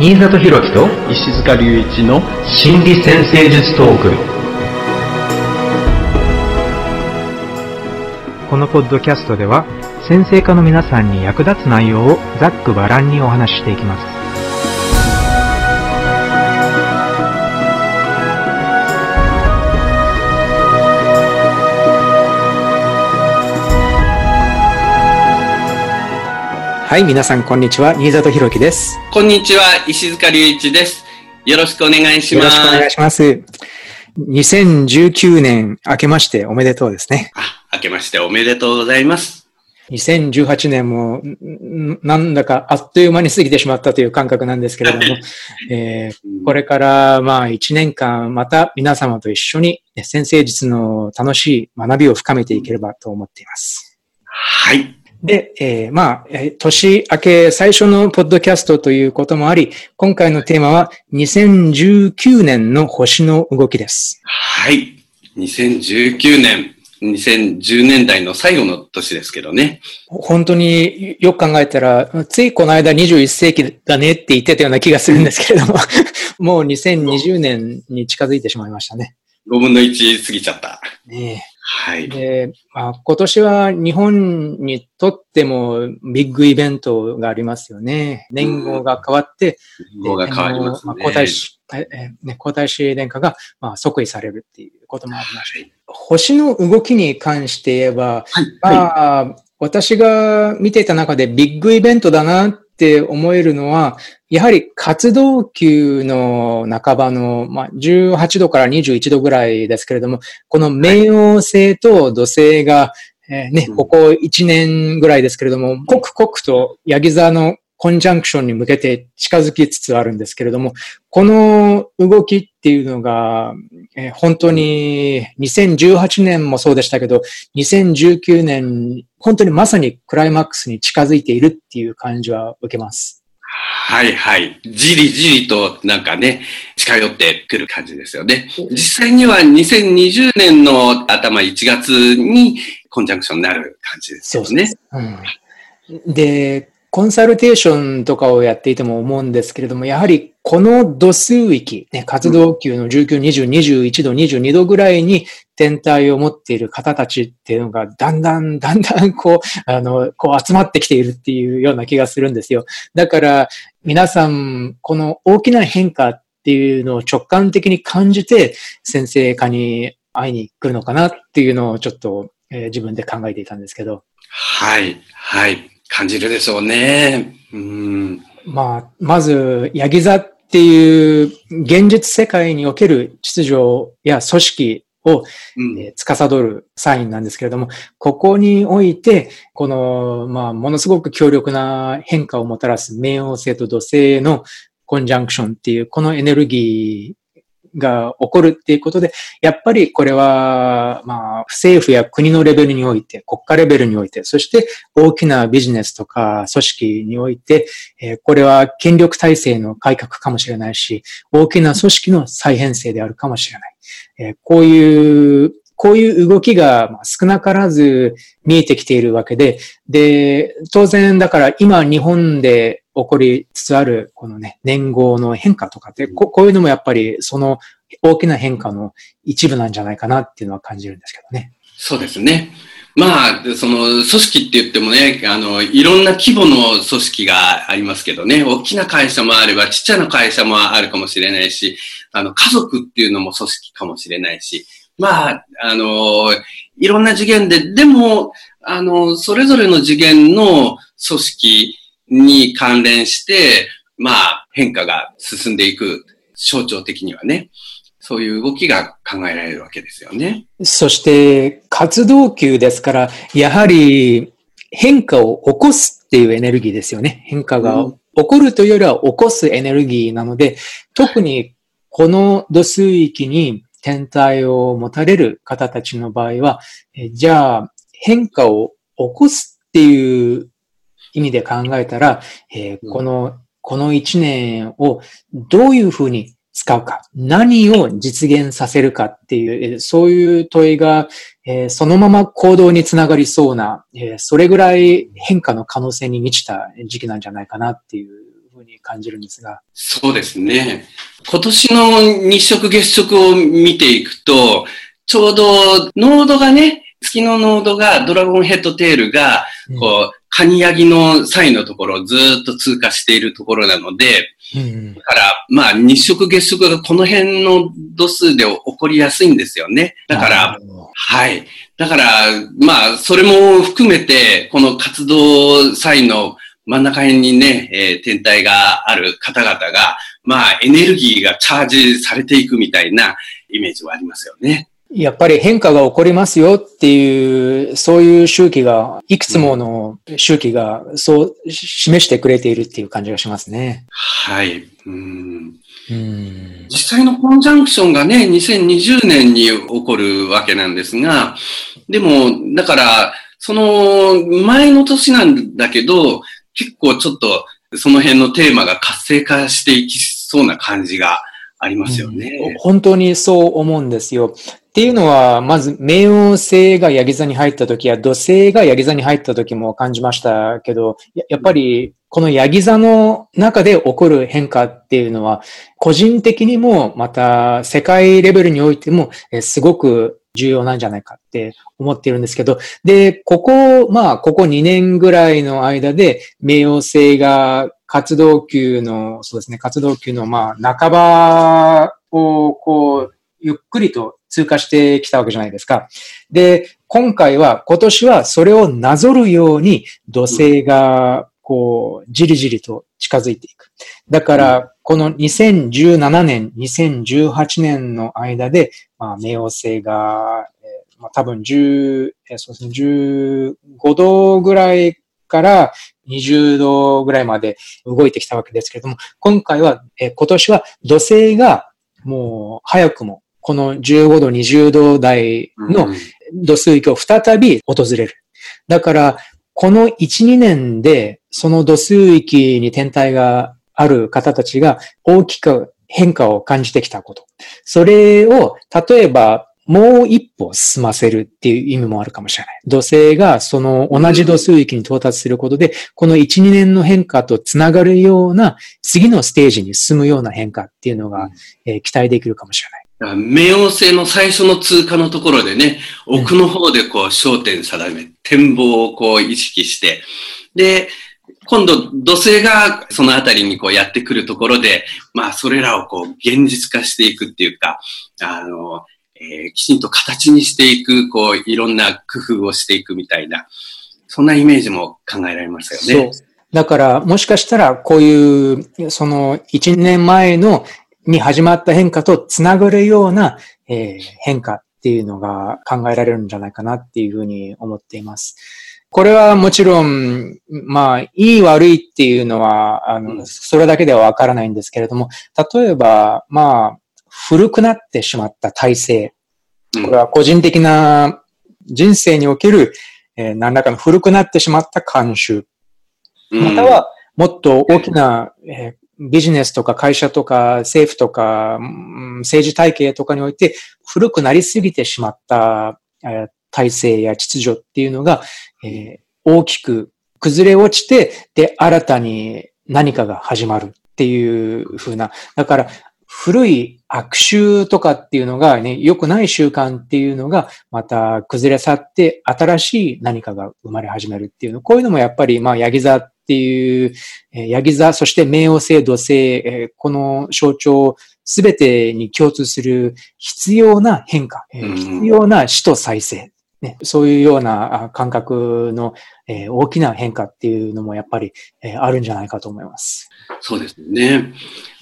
新里博樹と石塚隆一の心理先生術トーク。このポッドキャストでは先生科の皆さんに役立つ内容をざっくばらんにお話ししていきますはい、皆さん、こんにちは。新里博樹です。こんにちは、石塚隆一です。よろしくお願いします。よろしくお願いします。2019年明けましておめでとうですね。あ、明けましておめでとうございます。2018年も、んなんだかあっという間に過ぎてしまったという感覚なんですけれども、えーこれからまあ1年間また皆様と一緒にね先生術の楽しい学びを深めていければと思っています。はい。で、えーまあ、えー年明け最初のポッドキャストということもあり、今回のテーマは2019年の星の動きです。はい。2019年、2010年代の最後の年ですけどね。本当によく考えたら、ついこの間21世紀だねって言ってたような気がするんですけれども、もう2020年に近づいてしまいましたね。5分の1過ぎちゃった。ねえはい。で、まあ、今年は日本にとってもビッグイベントがありますよね。年号が変わって、語が変わりますね。皇太子、ええね、皇太子殿下が、まあ、即位されるっていうこともありました。はい。星の動きに関して言えば、はい。まあ、私が見ていた中でビッグイベントだなって思えるのは、やはり活動級の半ばの、まあ、18度から21度ぐらいですけれども、この冥王星と土星が、えーねう、ん。ここ1年ぐらいですけれども、刻々とヤギ座のコンジャンクションに向けて近づきつつあるんですけれども、この動きっていうのが、えー本当に2018年もそうでしたけど、2019年、本当にまさにクライマックスに近づいているっていう感じは受けます。はいはい。じりじりとなんかね、近寄ってくる感じですよね。実際には2020年の頭1月にコンジャンクションになる感じですよね。うん、で、コンサルテーションとかをやっていても思うんですけれども、やはりこの度数域、ね、活動級の19、20、21度、22度ぐらいに天体を持っている方たちっていうのが、だんだん、だんだんこう、あの、こう集まってきているっていうような気がするんですよ。だから、皆さん、この大きな変化っていうのを直感的に感じて、先生科に会いに来るのかなっていうのをちょっと、えー自分で考えていたんですけど。はい、はい。感じるでしょうね。うん。まあ、まず、ヤギ座っていう現実世界における秩序や組織を、うんえー司るサインなんですけれども、ここにおいて、この、まあ、ものすごく強力な変化をもたらす冥王星と土星のコンジャンクションっていう、このエネルギーが起こるっていうことで、やっぱりこれは、まあ、政府や国のレベルにおいて、国家レベルにおいて、そして大きなビジネスとか組織において、えーこれは権力体制の改革かもしれないし、大きな組織の再編成であるかもしれない。えーこういう、こういう動きがまあ少なからず見えてきているわけで、で、当然だから今日本で起こりつつあるこのね、年号の変化とかって、ここういうのもやっぱりその大きな変化の一部なんじゃないかなっていうのは感じるんですけどね。そうですね。まあ、その組織って言ってもね、あの、いろんな規模の組織がありますけどね、大きな会社もあれば、ちっちゃな会社もあるかもしれないし、あの、家族っていうのも組織かもしれないし、まあ、あの、いろんな次元で、でも、あの、それぞれの次元の組織に関連して、まあ、変化が進んでいく、象徴的にはね、そういう動きが考えられるわけですよね。そして活動級ですから、やはり変化を起こすっていうエネルギーですよね。変化がうん起こるというよりは起こすエネルギーなので、特にこの度数域に天体を持たれる方たちの場合は、えじゃあ変化を起こすっていう意味で考えたら、えこの、この一年をどういうふうに使うか、何を実現させるかっていう、えーそういう問いが、えーそのまま行動につながりそうな、えーそれぐらい変化の可能性に満ちた時期なんじゃないかなっていうふふうに感じるんですが。そうですね。今年の日食月食を見ていくと、ちょうどノードがね、月のノードが、ドラゴンヘッドテールが、こう、カニヤギの際のところをずっと通過しているところなので、うん、だから、まあ、日食月食がこの辺の度数で起こりやすいんですよね。だから、はい。だから、まあ、それも含めて、この活動際の真ん中辺にね、えー、天体がある方々が、まあ、エネルギーがチャージされていくみたいなイメージはありますよね。やっぱり変化が起こりますよっていう、そういう周期が、いくつもの周期がそう示してくれているっていう感じがしますね。はい。うんうん実際のコンジャンクションがね、2020年に起こるわけなんですが、でも、だから、その前の年なんだけど、結構ちょっとその辺のテーマが活性化していきそうな感じがありますよね、うん。本当にそう思うんですよ。っていうのは、まず、冥王星がヤギ座に入った時や土星がヤギ座に入った時も感じましたけど、やっぱり、このヤギ座の中で起こる変化っていうのは、個人的にも、また世界レベルにおいても、すごく重要なんじゃないかって思ってるんですけど、で、ここ、まあ、ここ2年ぐらいの間で、冥王星が活動級の、そうですね、活動級の、まあ、半ばを、こう、ゆっくりと通過してきたわけじゃないですか。で、今回は、今年はそれをなぞるように土星が、こう、じりじりと近づいていく。だから、この2017年、2018年の間で、まあ、冥王星が、えー、まあ、多分10、えー、そうですね、15度ぐらいから20度ぐらいまで動いてきたわけですけれども、今回は、えー、今年は土星がもう早くもこの15度、20度台の度数域を再び訪れる。だから、この1、2年で、その度数域に天体がある方たちが大きく変化を感じてきたこと。それを、例えば、もう一歩進ませるっていう意味もあるかもしれない。土星がその同じ度数域に到達することで、この1、2年の変化とつながるような次のステージに進むような変化っていうのが、え期待できるかもしれない。冥王星の最初の通過のところでね、奥の方でこう焦点定め、展望をこう意識して、で、今度土星がそのあたりにこうやってくるところで、まあそれらをこう現実化していくっていうか、あの、えー、きちんと形にしていく、こういろんな工夫をしていくみたいな、そんなイメージも考えられますよね。そう。だから、もしかしたら、こういう、その、一年前のに始まった変化とつながるような、えー、変化っていうのが考えられるんじゃないかなっていうふうに思っています。これはもちろん、まあ、いい悪いっていうのは、あの、それだけではわからないんですけれども、例えば、まあ、古くなってしまった体制。これは個人的な人生における、えー、何らかの古くなってしまった慣習。または、もっと大きな、えー、ビジネスとか会社とか政府とか、政治体系とかにおいて古くなりすぎてしまった体制や秩序っていうのが、えー、大きく崩れ落ちて、で、新たに何かが始まるっていう風な。だから、古い悪習とかっていうのがね、良くない習慣っていうのが、また崩れ去って、新しい何かが生まれ始めるっていうの。こういうのもやっぱり、まあ、ヤギ座っていう、えー、ヤギ座、そして冥王星、土星、えー、この象徴すべてに共通する必要な変化、えー、必要な死と再生。ね、そういうような感覚の、えー、大きな変化っていうのもやっぱり、えー、あるんじゃないかと思います。そうですね。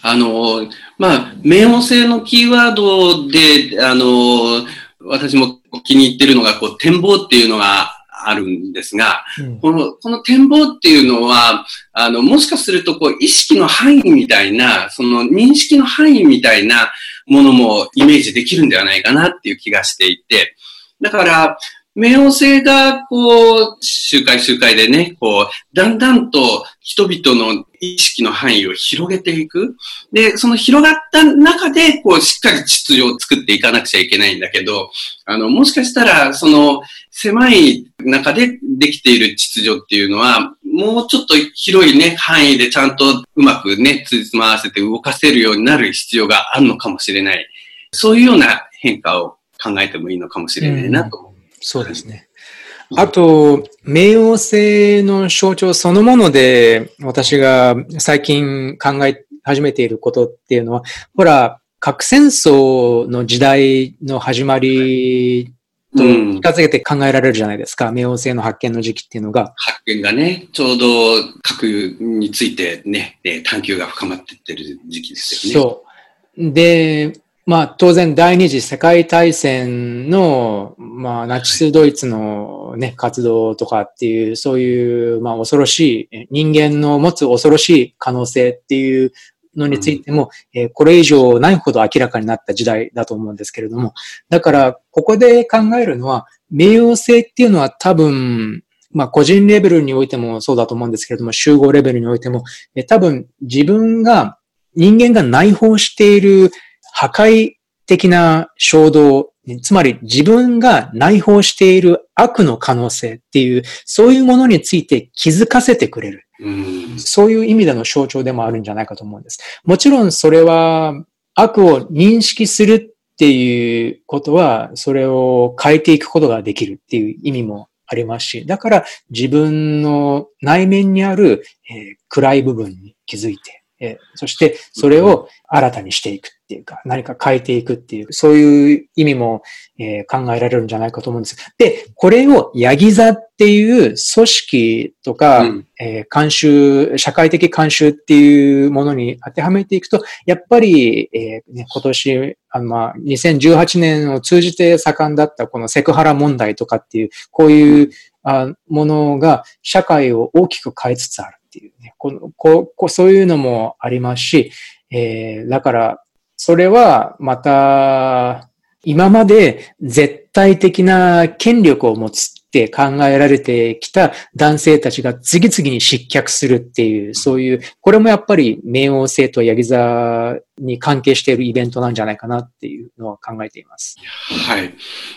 あの、まあ、冥王星のキーワードで、あの、私も気に入ってるのが、こう、展望っていうのがあるんですが、うん、この、この展望っていうのは、あの、もしかすると、こう、意識の範囲みたいな、その認識の範囲みたいなものもイメージできるんではないかなっていう気がしていて、だから、冥王星が、こう、周回周回でね、こう、だんだんと人々の意識の範囲を広げていく。で、その広がった中で、こう、しっかり秩序を作っていかなくちゃいけないんだけど、あの、もしかしたら、その、狭い中でできている秩序っていうのは、もうちょっと広いね、範囲でちゃんとうまくね、つじつま合わせて動かせるようになる必要があるのかもしれない。そういうような変化を考えてもいいのかもしれないなと思う。うん、そうですね。あと、冥王星の象徴そのもので、私が最近考え始めていることっていうのは、ほら、核戦争の時代の始まりと近づけて考えられるじゃないですか。うん、冥王星の発見の時期っていうのが。発見がね、ちょうど核についてね、探求が深まっていってる時期ですよね。そう。で、まあ当然第二次世界大戦の、まあナチスドイツのね、活動とかっていう、そういう、まあ恐ろしい、人間の持つ恐ろしい可能性っていうのについても、うん、えー、これ以上ないほど明らかになった時代だと思うんですけれども、だからここで考えるのは、冥王星っていうのは多分、まあ個人レベルにおいてもそうだと思うんですけれども、集合レベルにおいても、えー、多分自分が、人間が内包している破壊的な衝動、つまり自分が内包している悪の可能性っていう、そういうものについて気づかせてくれる。うそういう意味での象徴でもあるんじゃないかと思うんです。もちろんそれは悪を認識するっていうことは、それを変えていくことができるっていう意味もありますし、だから自分の内面にある、えー、暗い部分に気づいて、えそしてそれを新たにしていくっていうか、何か変えていくっていう、そういう意味も、え考えられるんじゃないかと思うんです。で、これをヤギ座っていう組織とか、うん、え慣習、社会的慣習っていうものに当てはめていくと、やっぱり、えー、ね、今年、あのまあ、2018年を通じて盛んだったこのセクハラ問題とかっていう、こういうあものが社会を大きく変えつつある。ていうね、このここそういうのもありますし、えー、だから、それはまた、今まで絶対的な権力を持つって考えられてきた男性たちが次々に失脚するっていう、そういう、これもやっぱり冥王星とヤギ座に関係しているイベントなんじゃないかなっていうのは考えています。はい。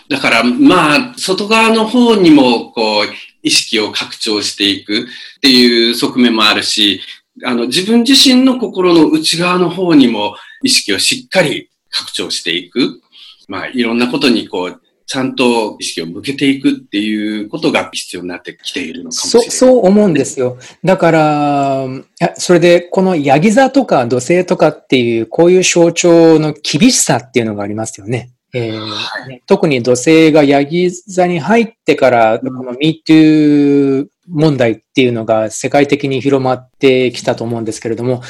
だから、まあ、外側の方にも、こう、意識を拡張していくっていう側面もあるし、あの、自分自身の心の内側の方にも意識をしっかり拡張していく。まあ、いろんなことにこう、ちゃんと意識を向けていくっていうことが必要になってきているのかもしれない。そう、そう思うんですよ。だから、それで、このヤギ座とか土星とかっていう、こういう象徴の厳しさっていうのがありますよね。えーはい、特に土星がヤギ座に入ってから、この MeToo 問題っていうのが世界的に広まってきたと思うんですけれども、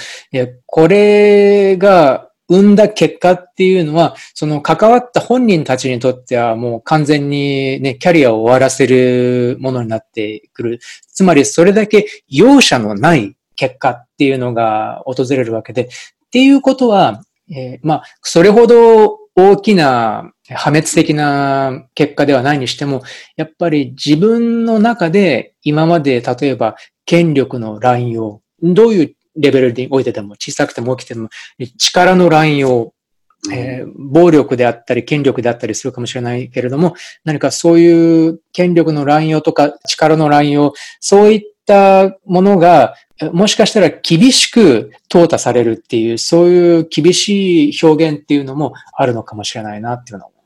これが生んだ結果っていうのは、その関わった本人たちにとってはもう完全にね、キャリアを終わらせるものになってくる。つまりそれだけ容赦のない結果っていうのが訪れるわけで、っていうことは、えー、まあ、それほど大きな破滅的な結果ではないにしても、やっぱり自分の中で今まで例えば権力の乱用、どういうレベルにおいてでも小さくても大きくても力の乱用、えー、暴力であったり権力であったりするかもしれないけれども、何かそういう権力の乱用とか力の乱用、そういったものがもしかしたら厳しく淘汰されるっていう、そういう厳しい表現っていうのもあるのかもしれないなっていうのは思います。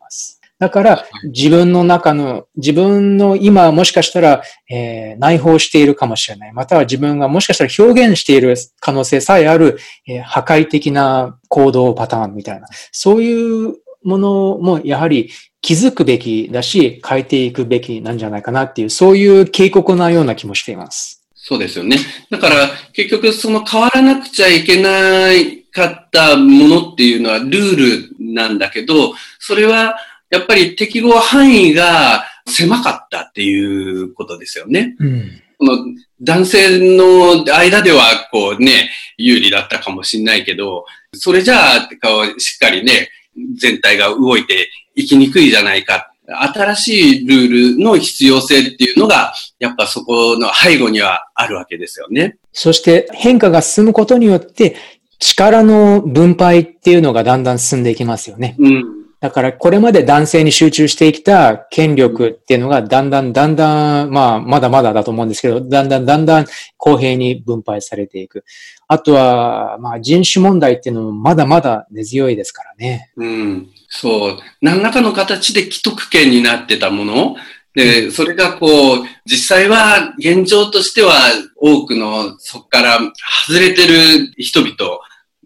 だから、自分の中の、自分の今もしかしたら、えー、内包しているかもしれない。または自分がもしかしたら表現している可能性さえある、えー、破壊的な行動パターンみたいな。そういうものもやはり気づくべきだし、変えていくべきなんじゃないかなっていう、そういう警告なような気もしています。そうですよね。だから、結局、その変わらなくちゃいけないかったものっていうのはルールなんだけど、それは、やっぱり適合範囲が狭かったっていうことですよね。うん、この男性の間では、こうね、有利だったかもしれないけど、それじゃあ、しっかりね、全体が動いていきにくいじゃないか。新しいルールの必要性っていうのが、やっぱそこの背後にはあるわけですよね。そして変化が進むことによって、力の分配っていうのがだんだん進んでいきますよね。うん。だからこれまで男性に集中してきた権力っていうのがだんだんだんだん、まあまだまだだと思うんですけど、だんだんだんだん公平に分配されていく。あとは、まあ人種問題っていうのもまだまだ根強いですからね。うん。そう。何らかの形で既得権になってたもので、それがこう、実際は現状としては多くのそこから外れてる人々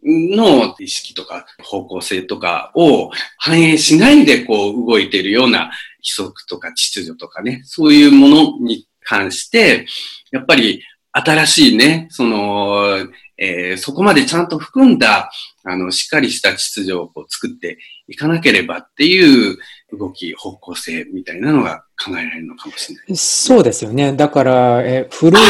の意識とか方向性とかを反映しないでこう動いているような規則とか秩序とかね、そういうものに関して、やっぱり新しいね、その、えー、そこまでちゃんと含んだ、あの、しっかりした秩序をこう作っていかなければっていう動き、方向性みたいなのが考えられるのかもしれない。そうですよね。だから、え古い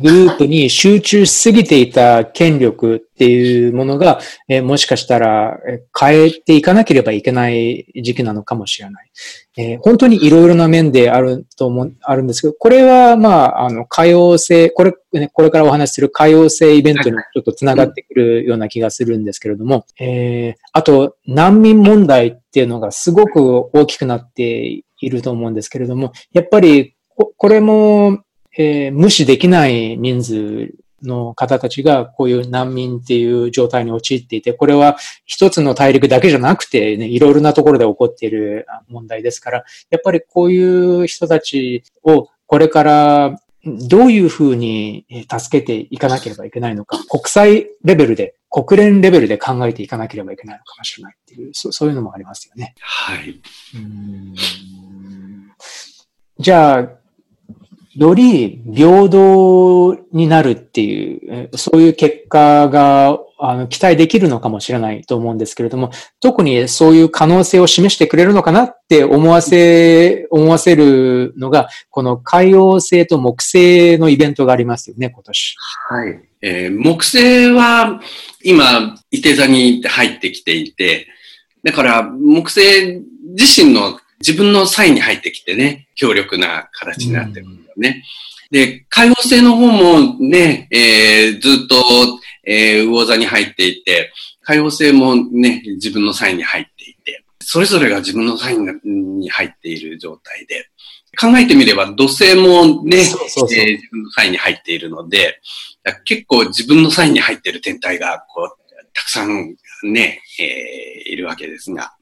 グループに集中しすぎていた権力っていうものが、えもしかしたら変えていかなければいけない時期なのかもしれない。えー、本当にいろいろな面であると思う、あるんですけど、これは、まあ、あの、可用性、これ、ね、これからお話しする可用性イベントにちょっと繋がってくるような気がするんですけれども、えー、あと、難民問題っていうのがすごく大きくなっていると思うんですけれども、やっぱりこ、これも、えー、無視できない人数の方たちがこういう難民っていう状態に陥っていて、これは一つの大陸だけじゃなくて、ね、いろいろなところで起こっている問題ですから、やっぱりこういう人たちをこれからどういうふうに助けていかなければいけないのか、国際レベルで、国連レベルで考えていかなければいけないのかもしれないっていう、そそういうのもありますよね。はい。じゃあ、より平等になるっていう、そういう結果があの期待できるのかもしれないと思うんですけれども、特にそういう可能性を示してくれるのかなって思わせ、思わせるのが、この海洋星と木星のイベントがありますよね、今年。はい。えー、木星は今、伊手座に入ってきていて、だから木星自身の自分のサインに入ってきてね、強力な形になってるんだよね。うん、で、海王星の方もね、えー、ずっと、えー、魚座に入っていて、海王星もね、自分のサインに入っていて、それぞれが自分のサインに入っている状態で、考えてみれば土星もね、そうそうそう。えー、自分のサインに入っているので、結構自分のサインに入っている天体が、こう、たくさんね、えー、いるわけですが、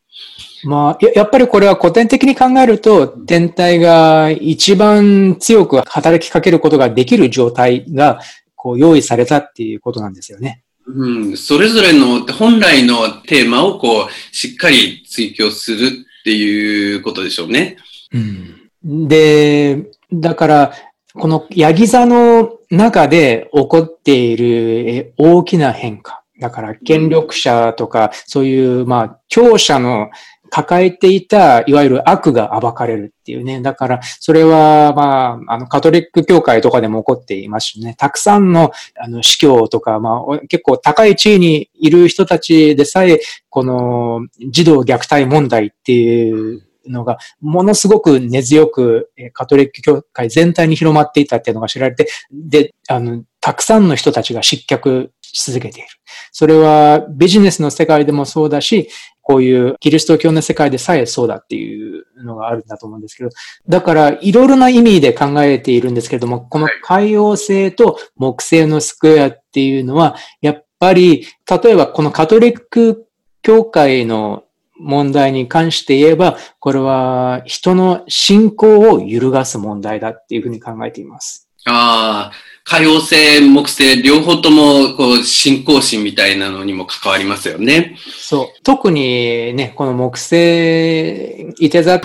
まあ、やっぱりこれは古典的に考えると、天体が一番強く働きかけることができる状態が、こう、用意されたっていうことなんですよね。うん、それぞれの本来のテーマをこう、しっかり追求するっていうことでしょうね。うん、で、だから、このヤギ座の中で起こっている大きな変化。だから、権力者とか、そういう、まあ、強者の抱えていた、いわゆる悪が暴かれるっていうね。だから、それは、まあ、あの、カトリック教会とかでも起こっていますね。たくさんの、あの、司教とか、まあ、結構高い地位にいる人たちでさえ、この、児童虐待問題っていうのが、ものすごく根強く、カトリック教会全体に広まっていたっていうのが知られて、で、あの、たくさんの人たちが失脚し続けている。それはビジネスの世界でもそうだし、こういうキリスト教の世界でさえそうだっていうのがあるんだと思うんですけど、だからいろいろな意味で考えているんですけれども、この海洋星と木星のスクエアっていうのは、やっぱり、例えばこのカトリック教会の問題に関して言えば、これは人の信仰を揺るがす問題だっていうふうに考えています。ああ、海王星、木星、両方とも、こう、信仰心みたいなのにも関わりますよね。そう。特にね、この木星、いて座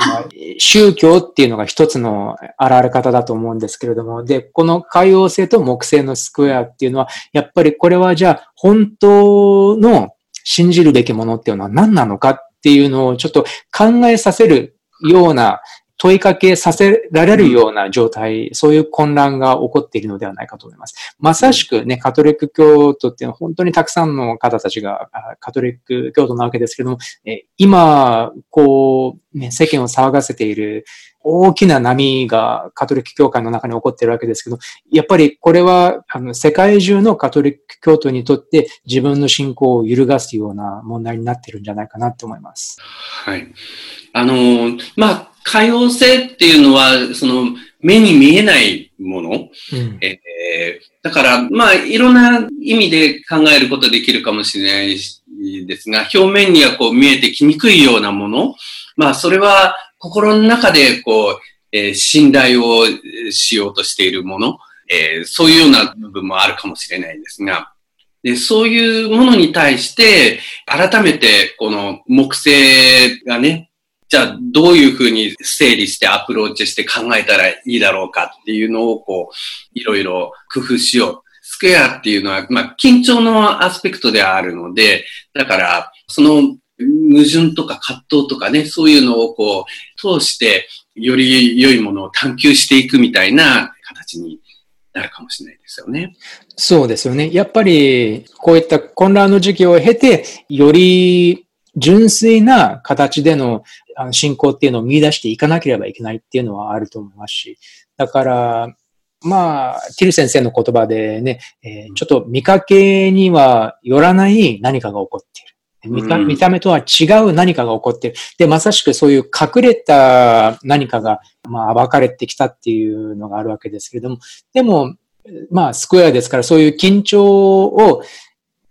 宗教っていうのが一つの現れ方だと思うんですけれども、で、この海王星と木星のスクエアっていうのは、やっぱりこれはじゃあ、本当の信じるべきものっていうのは何なのかっていうのをちょっと考えさせるような問いかけさせられるような状態、そういう混乱が起こっているのではないかと思います。まさしくね、カトリック教徒っていうのは本当にたくさんの方たちがカトリック教徒なわけですけども、今、こう、ね、世間を騒がせている大きな波がカトリック教会の中に起こっているわけですけど、やっぱりこれはあの世界中のカトリック教徒にとって自分の信仰を揺るがすような問題になっているんじゃないかなと思います。はい。あの、まあ、可用性っていうのは、その、目に見えないもの。うん、えー、だから、まあ、いろんな意味で考えることできるかもしれないですが、表面にはこう見えてきにくいようなもの。まあ、それは心の中でこう、えー、信頼をしようとしているもの。えー、そういうような部分もあるかもしれないですが、で、そういうものに対して、改めて、この木星がね、じゃあどういうふうに整理してアプローチして考えたらいいだろうかっていうのをこう、いろいろ工夫しよう。スクエアっていうのは、まあ、緊張のアスペクトではあるので、だから、その矛盾とか葛藤とかね、そういうのをこう、通して、より良いものを探求していくみたいな形になるかもしれないですよね。そうですよね。やっぱり、こういった混乱の時期を経て、より純粋な形での信仰っていうのを見出していかなければいけないっていうのはあると思いますし、だから、まあ、ティル先生の言葉でね、えー、ちょっと見かけにはよらない何かが起こっている。見た見た目とは違う何かが起こっている。で、まさしくそういう隠れた何かが、まあ、暴かれてきたっていうのがあるわけですけれども、でも、まあ、スクエアですから、そういう緊張を、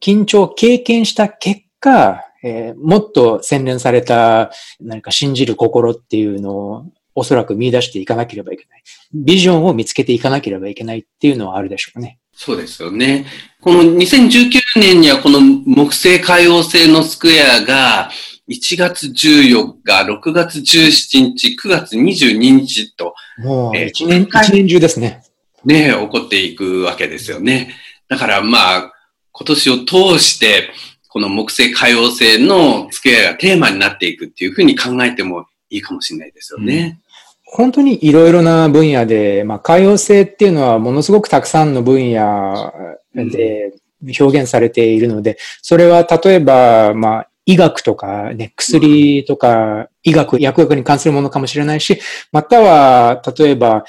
緊張を経験した結果、えー、もっと洗練された何か信じる心っていうのをおそらく見出していかなければいけない。ビジョンを見つけていかなければいけないっていうのはあるでしょうね。そうですよね。この2019年にはこの木星海王星のスクエアが1月14日、6月17日、9月22日と。もう1年、一年中ですね。ね起こっていくわけですよね。だからまあ、今年を通して、この木星海王星のスクエアがテーマになっていくっていうふうに考えてもいいかもしれないですよね。うん本当にいろいろな分野で、まあ、海洋性っていうのはものすごくたくさんの分野で表現されているので、それは例えば、まあ、医学とか、ね、薬とか、医学、薬学に関するものかもしれないし、または、例えば、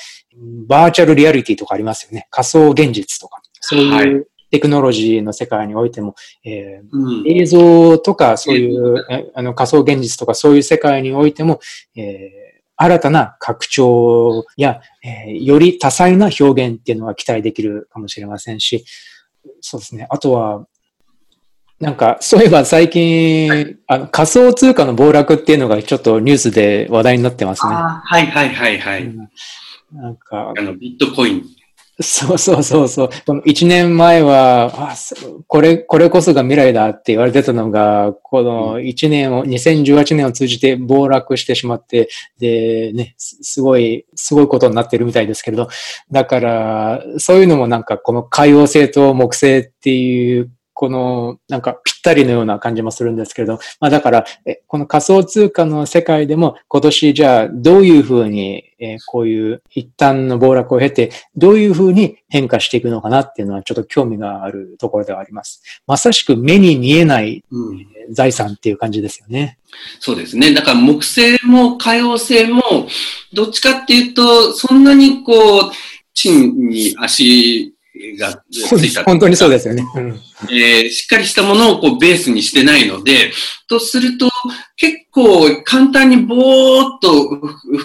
バーチャルリアリティとかありますよね。仮想現実とか。そういうテクノロジーの世界においても、えーうん、映像とか、そういう、あの仮想現実とか、そういう世界においても、えー新たな拡張や、えー、より多彩な表現っていうのは期待できるかもしれませんし、そうですね。あとは、なんか、そういえば最近、はい、あの仮想通貨の暴落っていうのがちょっとニュースで話題になってますね。はいはいはいはい。うん、なんか、あの、ビットコインそうそうそうそう。この一年前は、あ、これ、これこそが未来だって言われてたのが、この一年を、2018年を通じて暴落してしまって、で、ね、すごい、すごいことになってるみたいですけれど、だから、そういうのもなんかこの海洋性と木星っていうこの、なんかぴったりのような感じもするんですけれど、まあだから、えこの仮想通貨の世界でも今年じゃあどういうふうに、えこういう一旦の暴落を経て、どういうふうに変化していくのかなっていうのはちょっと興味があるところではあります。まさしく目に見えない、財産っていう感じですよね。そうですね。だから木星も海洋星も、どっちかっていうと、そんなにこう、地に足がついた。本当にそうですよね。うん、えー、しっかりしたものをこうベースにしてないので、とすると結構簡単にぼーっと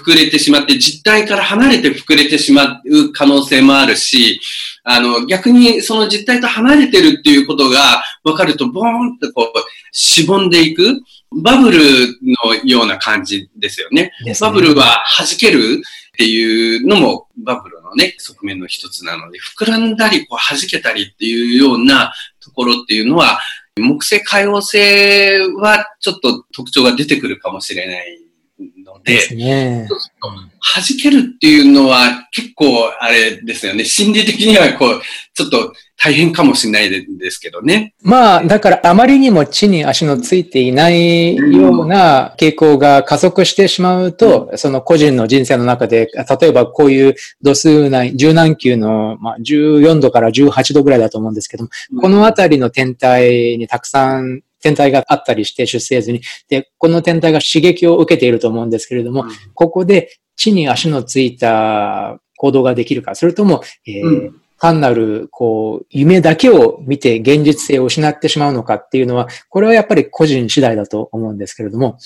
膨れてしまって、実体から離れて膨れてしまう可能性もあるし、あの、逆にその実体と離れてるっていうことが分かると、ボーンとこう、しぼんでいく。バブルのような感じですよね。ねバブルは弾けるっていうのもバブルのね、側面の一つなので、膨らんだり、こう弾けたりっていうようなところっていうのは、木星海王星はちょっと特徴が出てくるかもしれないので、でね、弾けるっていうのは結構あれですよね。心理的にはこう、ちょっと大変かもしれないですけどね。まあ、だからあまりにも地に足のついていないような傾向が加速してしまうと、うん、その個人の人生の中で、例えばこういう度数内、柔軟球の、まあ、14度から18度ぐらいだと思うんですけども、うん、このあたりの天体にたくさん天体があったりして出生図に。で、この天体が刺激を受けていると思うんですけれども、うん、ここで地に足のついた行動ができるか、それとも、えー、うん単なる、こう、夢だけを見て現実性を失ってしまうのかっていうのは、これはやっぱり個人次第だと思うんですけれども。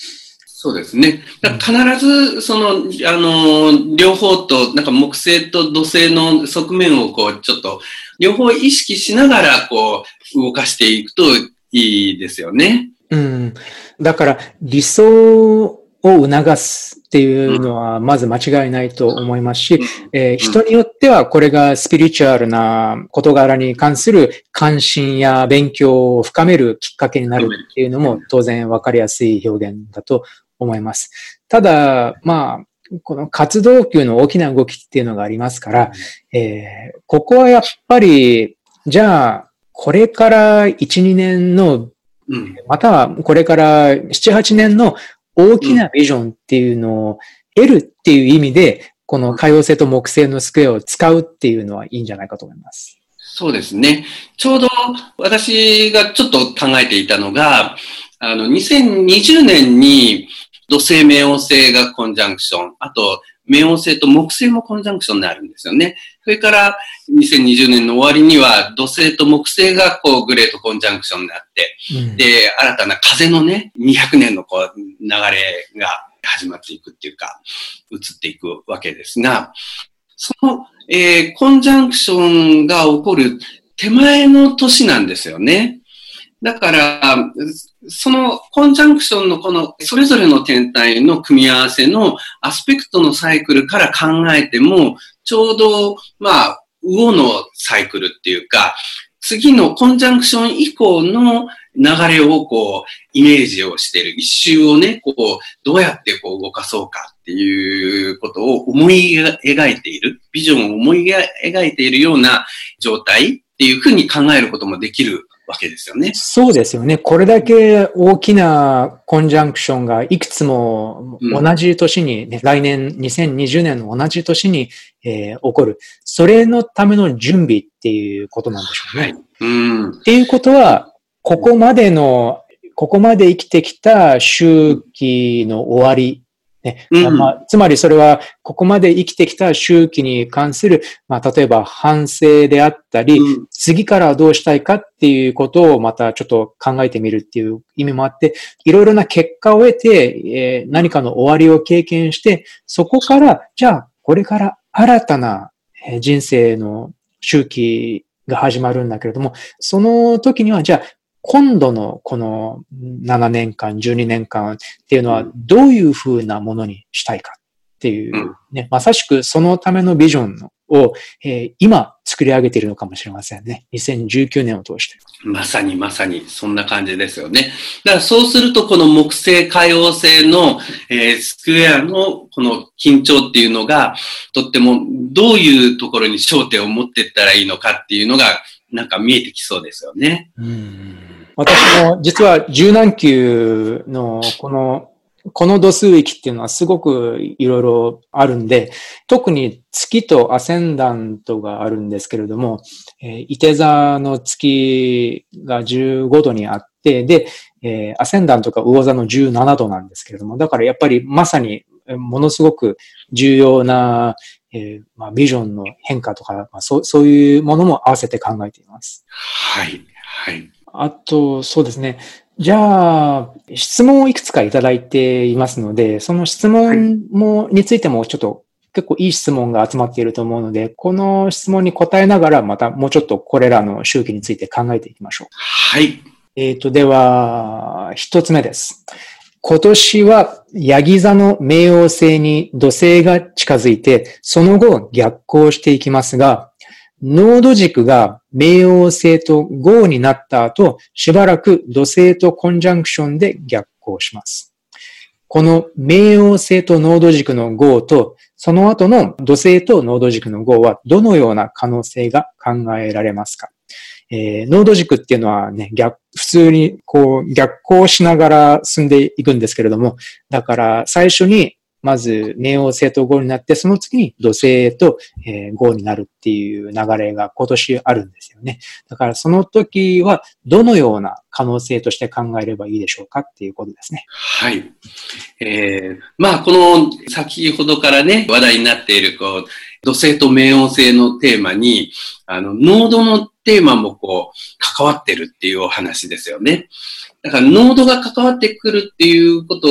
そうですね。必ず、その、あの、両方と、なんか木星と土星の側面をこう、ちょっと、両方意識しながら、こう、動かしていくといいですよね。うん。だから、理想を促すっていうのは、まず間違いないと思いますし、えー、人によってはこれがスピリチュアルな事柄に関する関心や勉強を深めるきっかけになるっていうのも当然わかりやすい表現だと思います。ただ、まあ、この活動級の大きな動きっていうのがありますから、えー、ここはやっぱり、じゃあ、これから1、2年のまたはこれから7、8年の大きなビジョンっていうのを得るっていう意味で、この可用性と木星のスクエアを使うっていうのはいいんじゃないかと思います。そうですね。ちょうど私がちょっと考えていたのが、あの、2020年に土星冥王星がコンジャンクション、あと冥王星と木星もコンジャンクションになるんですよね。それから2020年の終わりには土星と木星がこうグレートコンジャンクションになって、うん、で、新たな風のね、200年のこう流れが始まっていくっていうか、移っていくわけですが、その、えー、コンジャンクションが起こる手前の年なんですよね。だから、そのコンジャンクションのこのそれぞれの天体の組み合わせのアスペクトのサイクルから考えても、ちょうど、まあ、魚のサイクルっていうか、次のコンジャンクション以降の流れをこう、イメージをしてる。一周をね、こう、どうやってこう動かそうかっていうことを思い描いている。ビジョンを思い描いているような状態っていうふうに考えることもできるわけですよね。そうですよね。これだけ大きなコンジャンクションがいくつも同じ年に、ね、うん、来年2020年の同じ年に、えー、起こる。それのための準備っていうことなんでしょうね。はい、うん、っていうことは、ここまでの、ここまで生きてきた周期の終わりね。まあ、つまりそれは、ここまで生きてきた周期に関する、まあ、例えば反省であったり、うん、次からどうしたいかっていうことをまたちょっと考えてみるっていう意味もあって、いろいろな結果を得て、えー、何かの終わりを経験して、そこから、じゃあ、これから新たな人生の周期が始まるんだけれども、その時には、じゃあ、今度のこの7年間、12年間っていうのはどういうふうなものにしたいかっていう、ね、まさしくそのためのビジョンを、えー、今作り上げているのかもしれませんね。2019年を通して。まさにまさにそんな感じですよね。だからそうするとこの木星海王星の、えー、スクエアのこの緊張っていうのがとってもどういうところに焦点を持っていったらいいのかっていうのがなんか見えてきそうですよね。うん私も実は柔軟球のこの、この度数域っていうのはすごくいろいろあるんで、特に月とアセンダントがあるんですけれども、えー、伊手座の月が15度にあって、で、えー、アセンダントが魚座の17度なんですけれども、だからやっぱりまさにものすごく重要な、えーまあ、ビジョンの変化とか、まあ、そうそういうものも合わせて考えています。はい。はい。あと、そうですね。じゃあ、質問をいくつかいただいていますので、その質問も、についてもちょっと結構いい質問が集まっていると思うので、この質問に答えながら、またもうちょっとこれらの周期について考えていきましょう。はい。えっ、ー、と、では、一つ目です。今年は、ヤギ座の冥王星に土星が近づいて、その後逆行していきますが、ノード軸が冥王星と合になった後、しばらく土星とコンジャンクションで逆行します。この冥王星と濃度軸の号と、その後の土星と濃度軸の号はどのような可能性が考えられますか？えー、濃度軸っていうのはね、逆、普通にこう逆行しながら進んでいくんですけれども、だから最初にまず冥王星と5になって、その次に土星と、え、5になるっていう流れが今年あるんですよね。だからその時はどのような可能性として考えればいいでしょうかっていうことですね。はい。えー、まあこの先ほどからね、話題になっているこう、土星と冥王星のテーマに、あの、濃度のテーマもこう、関わってるっていうお話ですよね。だから、濃度が関わってくるっていうこと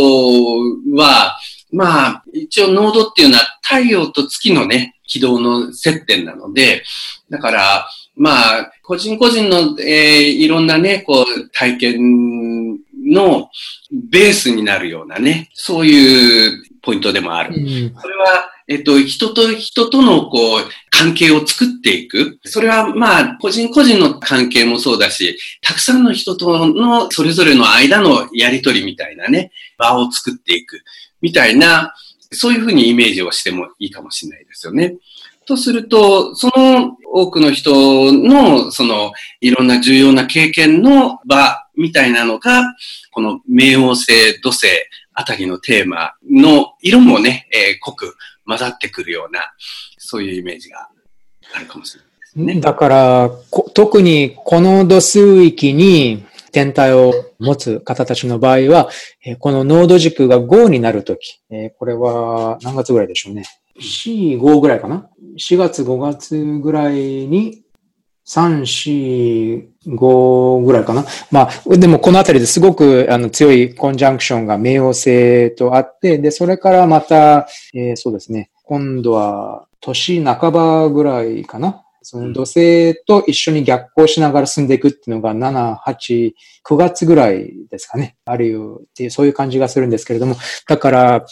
は、まあ、一応濃度っていうのは太陽と月のね、軌道の接点なので、だから、まあ、個人個人の、えー、いろんなね、こう、体験のベースになるようなね、そういうポイントでもある。うん、それは、えっと、人と人とのこう、関係を作っていく。それはまあ、個人個人の関係もそうだし、たくさんの人とのそれぞれの間のやりとりみたいなね、場を作っていく。みたいな、そういうふうにイメージをしてもいいかもしれないですよね。とすると、その多くの人の、その、いろんな重要な経験の場みたいなのが、この冥王星、土星あたりのテーマの色もね、えー、濃く混ざってくるような、そういうイメージがあるかもしれないですね。だから、特にこの度数域に天体を持つ方たちの場合は、この濃度軸が5になるとき、これは何月ぐらいでしょうね。4、5ぐらいかな ?4 月、5月ぐらいに、3、4、5ぐらいかな。まあ、でもこのあたりですごくあの強いコンジャンクションが冥王星とあって、で、それからまた、えー、そうですね。今度は年半ばぐらいかな。その土星と一緒に逆行しながら進んでいくっていうのが7、8、9月ぐらいですかね。あるよっていう、そういう感じがするんですけれども。だから、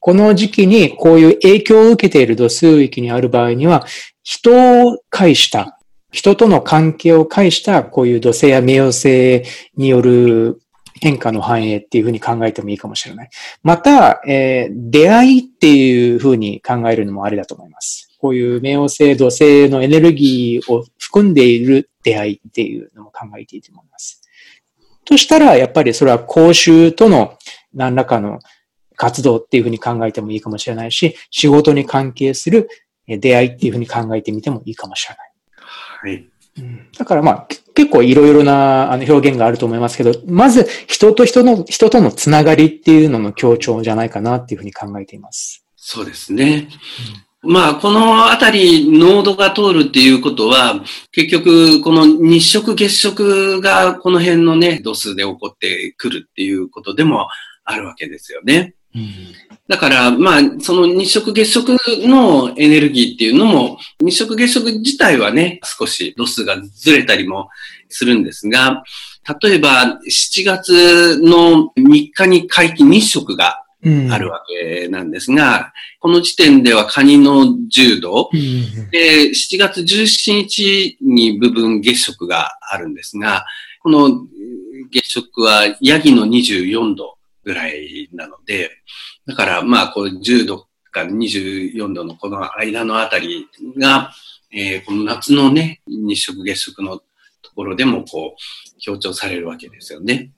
この時期にこういう影響を受けている度数域にある場合には、人を介した、人との関係を介したこういう土星や冥王星による変化の反映っていうふうに考えてもいいかもしれない。また、えー、出会いっていうふうに考えるのもありだと思います。こういう冥王星、土星のエネルギーを含んでいる出会いっていうのも考えていいと思います。としたら、やっぱりそれは公衆との何らかの活動っていうふうに考えてもいいかもしれないし、仕事に関係する出会いっていうふうに考えてみてもいいかもしれない。はい。だからまあ、結構いろいろなあの表現があると思いますけど、まず人と人の、人とのつながりっていうのの強調じゃないかなっていうふうに考えています。そうですね。まあ、このあたり、濃度が通るっていうことは、結局、この日食月食がこの辺のね、度数で起こってくるっていうことでもあるわけですよね。うん、だから、まあ、その日食月食のエネルギーっていうのも、日食月食自体はね、少し度数がずれたりもするんですが、例えば、7月の3日に皆既日食があるわけなんですが、うん、この時点ではカニの10度、うん、で、7月17日に部分月食があるんですが、この月食はヤギの24度ぐらいなので、だからまあこう10度か24度のこの間のあたりが、えー、この夏のね、日食月食のところでもこう強調されるわけですよね。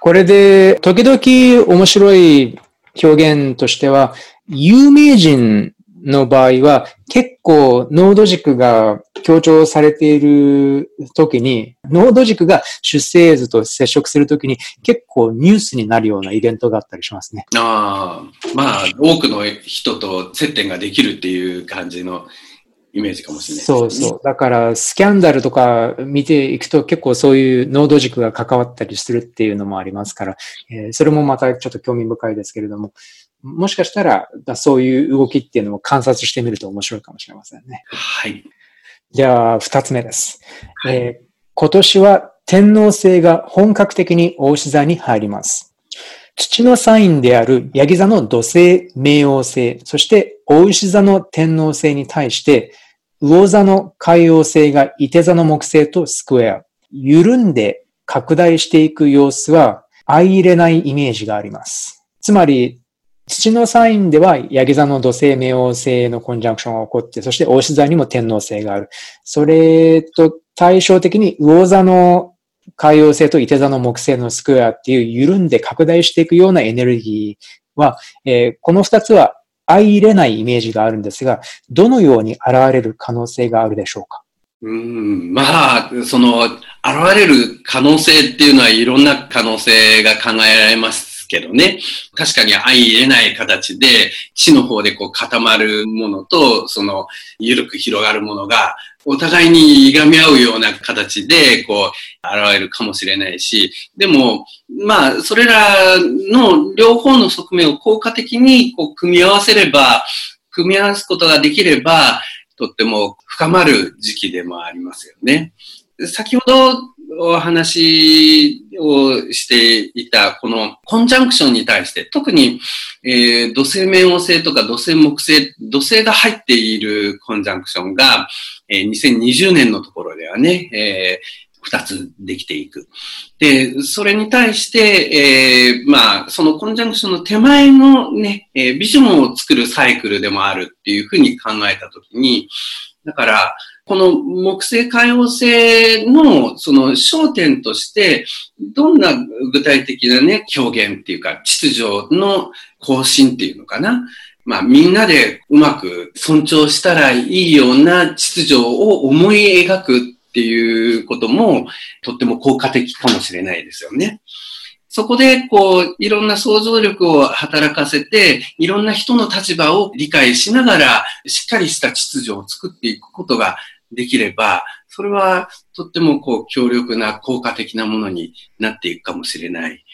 これで、時々面白い表現としては、有名人の場合は結構濃度軸が強調されている時に、濃度軸が出生図と接触するときに結構ニュースになるようなイベントがあったりしますね。ああ、まあ多くの人と接点ができるっていう感じのイメージかもしれない、ね、そうそう。だから、スキャンダルとか見ていくと結構そういう濃度軸が関わったりするっていうのもありますから、えー、それもまたちょっと興味深いですけれども、もしかしたら、そういう動きっていうのを観察してみると面白いかもしれませんね。はい。じゃあ、二つ目です。はい、えー、今年は天皇星が本格的に大志座に入ります。土のサインであるヤギ座の土星、冥王星、そして大牛座の天皇星に対して、魚座の海洋星が伊手座の木星とスクエア、緩んで拡大していく様子は、相入れないイメージがあります。つまり、土のサインでは、ヤギ座の土星、冥王星のコンジャンクションが起こって、そして大志座にも天王星がある。それと対照的に、魚座の海洋星と伊手座の木星のスクエアっていう緩んで拡大していくようなエネルギーは、えー、この二つは相入れないイメージがあるんですが、どのように現れる可能性があるでしょうか？うん、まあ、その、現れる可能性っていうのはいろんな可能性が考えられますけどね。確かに相入れない形で、地の方でこう固まるものと、その、緩く広がるものが、お互いにいがみ合うような形で、こう、現れるかもしれないし、でも、まあ、それらの両方の側面を効果的にこう組み合わせれば、組み合わすことができれば、とっても深まる時期でもありますよね。先ほどお話をしていた、このコンジャンクションに対して、特に、えー、土星冥王星とか土星木星、土星が入っているコンジャンクションが、えー、2020年のところではね、えー二つできていく。で、それに対して、えー、まあ、そのコンジャンクションの手前のね、えー、ビジョンを作るサイクルでもあるっていうふうに考えたときに、だから、この木星海王星のその焦点として、どんな具体的なね、表現っていうか、秩序の更新っていうのかな。まあみんなでうまく尊重したらいいような秩序を思い描くっていうこともとっても効果的かもしれないですよね。そこで、こう、いろんな想像力を働かせて、いろんな人の立場を理解しながら、しっかりした秩序を作っていくことができれば、それはとってもこう強力な効果的なものになっていくかもしれない。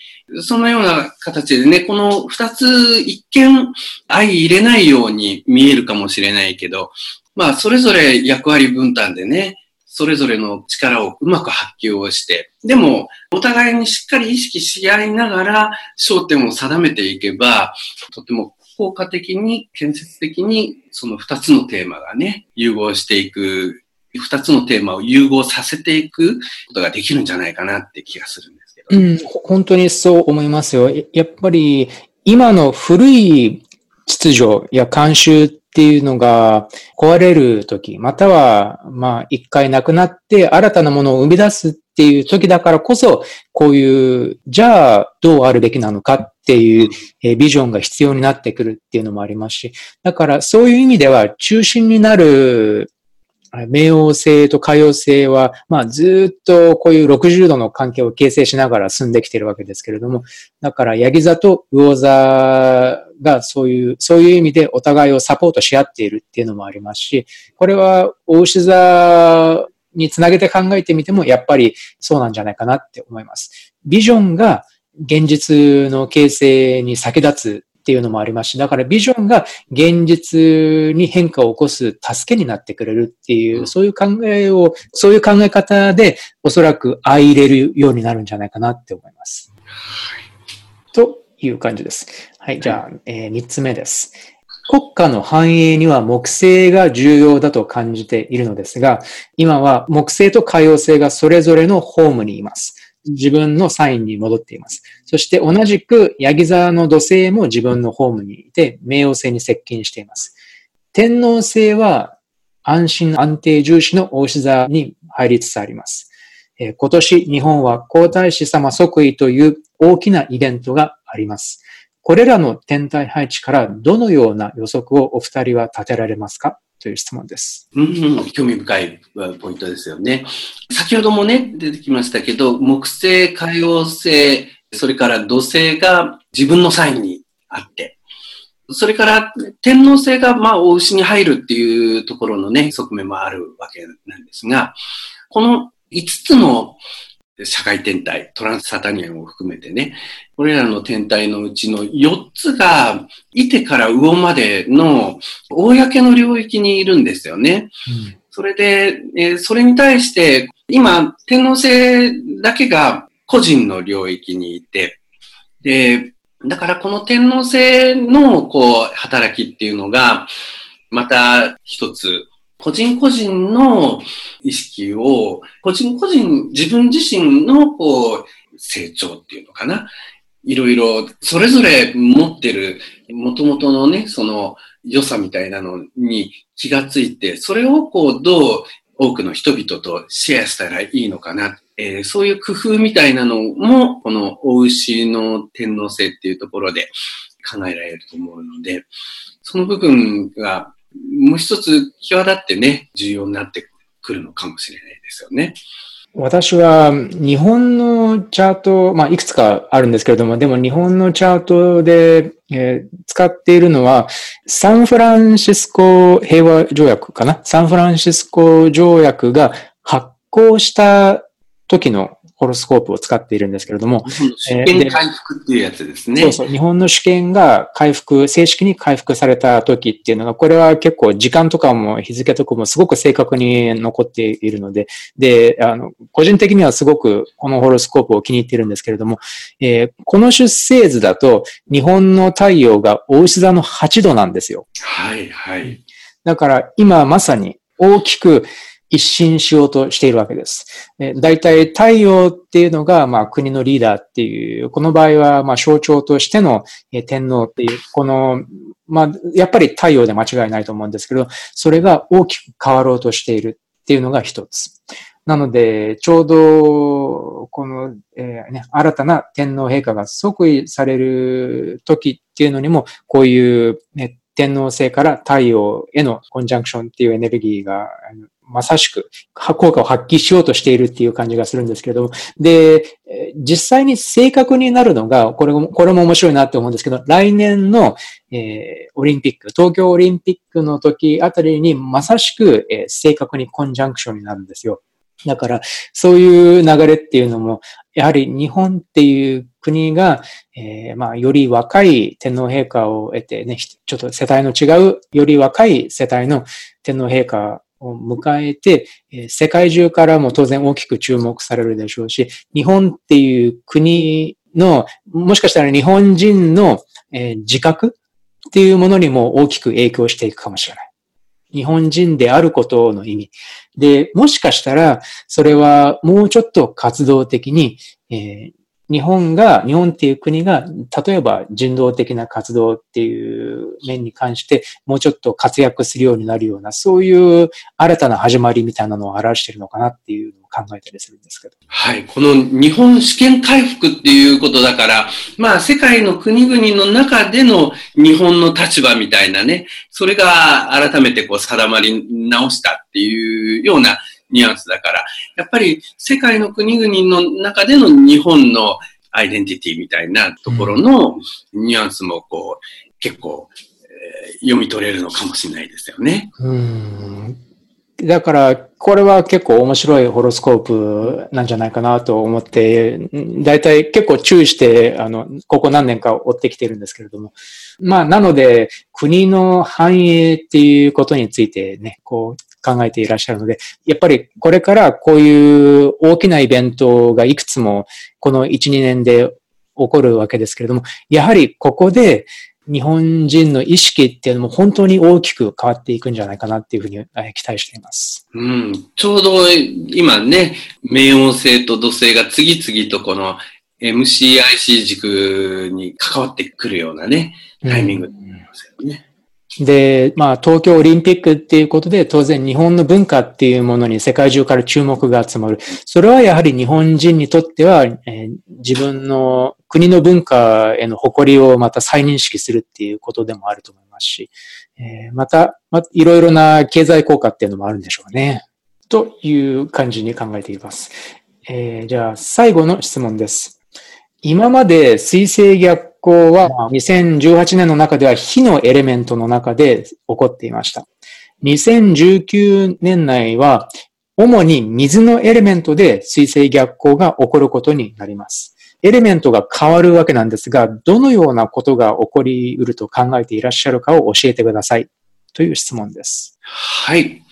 そのような形でね、この二つ一見相入れないように見えるかもしれないけど、まあそれぞれ役割分担でね、それぞれの力をうまく発揮をして、でも、お互いにしっかり意識し合いながら焦点を定めていけば、とても効果的に、建設的に、その二つのテーマがね、融合していく、二つのテーマを融合させていくことができるんじゃないかなって気がするんですけど。うん、本当にそう思いますよ。やっぱり、今の古い秩序や慣習っていうのが壊れるとき、または、まあ、一回なくなって新たなものを生み出すっていう時だからこそ、こういう、じゃあどうあるべきなのかっていうビジョンが必要になってくるっていうのもありますし、だからそういう意味では中心になる冥王星と海王星は、まあずっとこういう60度の関係を形成しながら進んできているわけですけれども、だからヤギ座と魚座がそういう、そういう意味でお互いをサポートし合っているっていうのもありますし、これは大牛座につなげて考えてみても、やっぱりそうなんじゃないかなって思います。ビジョンが現実の形成に先立つっていうのもありますし、だからビジョンが現実に変化を起こす助けになってくれるっていう、そういう考えを、そういう考え方でおそらく相入れるようになるんじゃないかなって思います。という感じです。はい、じゃあ、えー、3つ目です。国家の繁栄には木星が重要だと感じているのですが、今は木星と海王星がそれぞれのホームにいます。自分のサインに戻っています。そして同じく、ヤギ座の土星も自分のホームにいて、冥王星に接近しています。天皇星は安心安定重視の大志座に入りつつあります。え今年日本は皇太子様即位という大きなイベントがあります。これらの天体配置からどのような予測をお二人は立てられますか？という質問です。うん、興味深いポイントですよね。先ほどもね、出てきましたけど、木星、海王星、それから土星が自分のサインにあって、それから天皇星がまあ大牛に入るっていうところのね、側面もあるわけなんですが、この5つの社会天体、トランスサタニアンを含めてね、これらの天体のうちの4つが、いてから魚までの公の領域にいるんですよね。うん、それで、えー、それに対して、今、天皇星だけが個人の領域にいて、で、だからこの天皇星の、こう、働きっていうのが、また一つ個人個人の意識を、個人個人、自分自身の、こう、成長っていうのかな。いろいろ、それぞれ持ってる、元々のね、その良さみたいなのに気がついて、それをこう、どう多くの人々とシェアしたらいいのかな。えー、そういう工夫みたいなのも、この大牛の天皇制っていうところで考えられると思うので、その部分がもう一つ際立ってね、重要になってくるのかもしれないですよね。私は日本のチャート、まあ、いくつかあるんですけれども、でも日本のチャートで、えー、使っているのは、サンフランシスコ平和条約かな？サンフランシスコ条約が発行した時のホロスコープを使っているんですけれども。主権回復っていうやつですね。そうそう。日本の主権が回復、正式に回復された時っていうのが、これは結構時間とかも日付とかもすごく正確に残っているので、で、あの、個人的にはすごくこのホロスコープを気に入っているんですけれども、えー、この出生図だと日本の太陽が大牛座の8度なんですよ。はいはい。だから今まさに大きく一新しようとしているわけです。大体太陽っていうのが、まあ、国のリーダーっていう、この場合は、まあ、象徴としての天皇っていう、この、まあ、やっぱり太陽で間違いないと思うんですけど、それが大きく変わろうとしているっていうのが一つ。なので、ちょうど、この、えーね、新たな天皇陛下が即位される時っていうのにも、こういう、ね、天皇制から太陽へのコンジャンクションっていうエネルギーがまさしく効果を発揮しようとしているっていう感じがするんですけれども、で、実際に正確になるのが、これも、これも面白いなって思うんですけど、来年の、えー、オリンピック、東京オリンピックの時あたりにまさしく、えー、正確にコンジャンクションになるんですよ。だから、そういう流れっていうのも、やはり日本っていう国が、えー、まあ、より若い天皇陛下を得てね、ちょっと世帯の違う、より若い世帯の天皇陛下を迎えて、世界中からも当然大きく注目されるでしょうし、日本っていう国の、もしかしたら日本人の自覚っていうものにも大きく影響していくかもしれない。日本人であることの意味。で、もしかしたら、それはもうちょっと活動的に、え、日本が、日本っていう国が、例えば人道的な活動っていう面に関して、もうちょっと活躍するようになるような、そういう新たな始まりみたいなのを表してるのかなっていうのを考えたりするんですけど。はい。この日本試験回復っていうことだから、まあ世界の国々の中での日本の立場みたいなね、それが改めてこう定まり直したっていうようなニュアンスだから、やっぱり世界の国々の中での日本のアイデンティティみたいなところのニュアンスもこう、結構、えー、読み取れるのかもしれないですよね。うんだから、これは結構面白いホロスコープなんじゃないかなと思って、だいたい結構注意して、あの、ここ何年か追ってきてるんですけれども。まあ、なので、国の繁栄っていうことについてね、こう、考えていらっしゃるので、やっぱりこれからこういう大きなイベントがいくつもこの1、2年で起こるわけですけれども、やはりここで日本人の意識っていうのも本当に大きく変わっていくんじゃないかなっていうふうに期待しています。うん。ちょうど今ね、冥王星と土星が次々とこの MCIC 軸に関わってくるようなね、タイミングですよね。で、まあ、東京オリンピックっていうことで、当然日本の文化っていうものに世界中から注目が集まる。それはやはり日本人にとっては、えー、自分の国の文化への誇りをまた再認識するっていうことでもあると思いますし、えー、また、ま、いろいろな経済効果っていうのもあるんでしょうね。という感じに考えています。えー、じゃあ、最後の質問です。今まで水星逆行は2018年の中では火のエレメントの中で起こっていました。2019年内は主に水のエレメントで水星逆行が起こることになります。エレメントが変わるわけなんですが、どのようなことが起こり得ると考えていらっしゃるかを教えてください。という質問です。はい。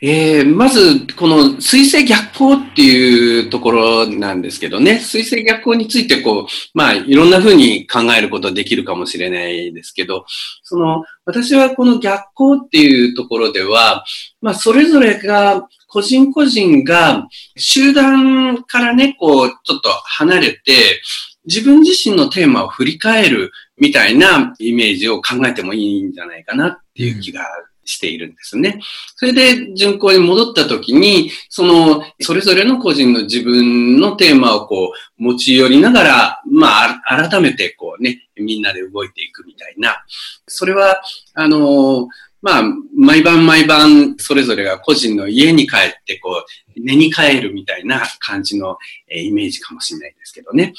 えー、まず、この水星逆行っていうところなんですけどね、水星逆行についてこう、まあ、いろんな風に考えることできるかもしれないですけど、その、私はこの逆行っていうところでは、まあ、それぞれが個人個人が集団からね、こう、ちょっと離れて、自分自身のテーマを振り返るみたいなイメージを考えてもいいんじゃないかなっていう気がしているんですね。それで、巡行に戻った時に、その、それぞれの個人の自分のテーマをこう、持ち寄りながら、まあ、改めてこうね、みんなで動いていくみたいな。それは、あの、まあ、毎晩毎晩、それぞれが個人の家に帰って、こう、寝に帰るみたいな感じの、えイメージかもしれないですけどね。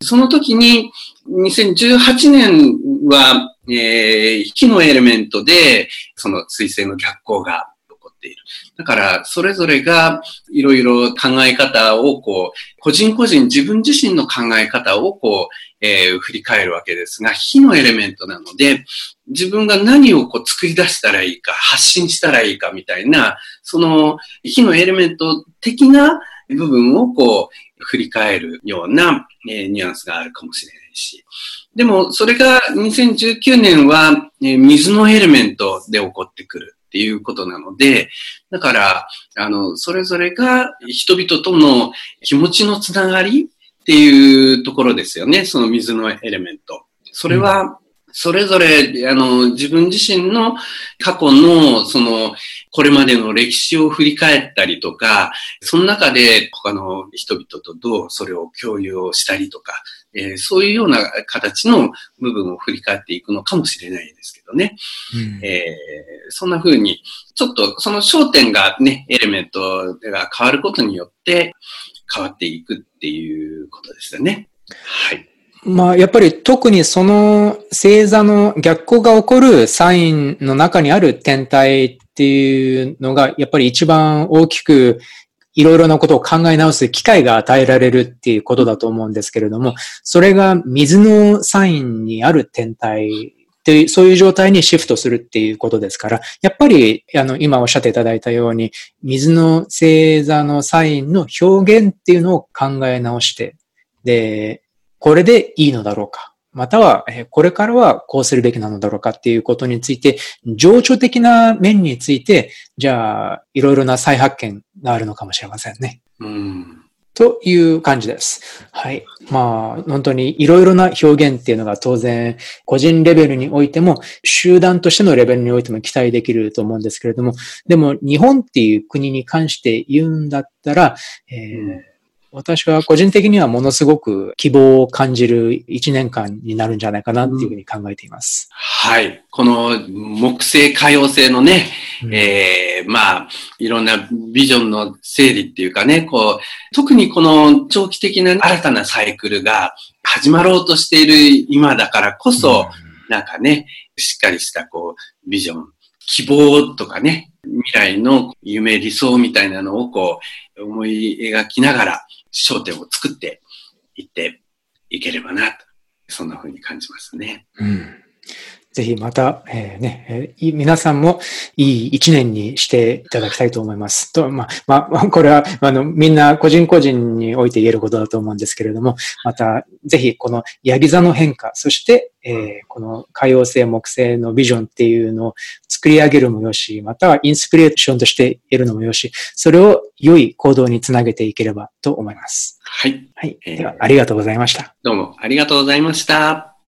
その時に、2018年は、えー、火のエレメントで、その水星の逆行が起こっている。だから、それぞれがいろいろ考え方を、こう、個人個人自分自身の考え方を、こう、えー、振り返るわけですが、火のエレメントなので、自分が何をこう作り出したらいいか、発信したらいいかみたいな、その火のエレメント的な部分をこう、振り返るような、え、ニュアンスがあるかもしれないし。でも、それが2019年は、え、水のエレメントで起こってくるっていうことなので、だから、あの、それぞれが人々との気持ちのつながりっていうところですよね。その水のエレメント。それは、それぞれ、あの、自分自身の過去の、その、これまでの歴史を振り返ったりとか、その中で他の人々とどうそれを共有をしたりとか、えー、そういうような形の部分を振り返っていくのかもしれないですけどね。うん、えー、そんな風に、ちょっとその焦点がね、エレメントが変わることによって変わっていくっていうことですよね。はい。まあ、やっぱり特にその星座の逆行が起こるサインの中にある天体っていうのが、やっぱり一番大きくいろいろなことを考え直す機会が与えられるっていうことだと思うんですけれども、それが水のサインにある天体っていう、そういう状態にシフトするっていうことですから、やっぱり、あの、今おっしゃっていただいたように、水の星座のサインの表現っていうのを考え直して、で、これでいいのだろうか。または、これからはこうするべきなのだろうかっていうことについて、情緒的な面について、じゃあ、いろいろな再発見があるのかもしれませんね。うんという感じです。はい。まあ、本当にいろいろな表現っていうのが当然、個人レベルにおいても、集団としてのレベルにおいても期待できると思うんですけれども、でも日本っていう国に関して言うんだったら、えー私は個人的にはものすごく希望を感じる一年間になるんじゃないかなっていうふうに考えています。うん、はい。この木星海洋星のね、うん、ええー、まあ、いろんなビジョンの整理っていうかね、こう、特にこの長期的な新たなサイクルが始まろうとしている今だからこそ、うん、なんかね、しっかりしたこう、ビジョン、希望とかね、未来の夢、理想みたいなのをこう、思い描きながら、焦点を作っていっていければなと、そんな風に感じますね。うんぜひまた、えー、ね、えー、皆さんもいい一年にしていただきたいと思います。と、まあ、まあ、これは、あの、みんな個人個人において言えることだと思うんですけれども、また、ぜひこのヤギ座の変化、そして、えー、この海洋星木星のビジョンっていうのを作り上げるもよし、またはインスピレーションとして得るのもよし、それを良い行動につなげていければと思います。はい。はい。では、ありがとうございました。どうもありがとうございました。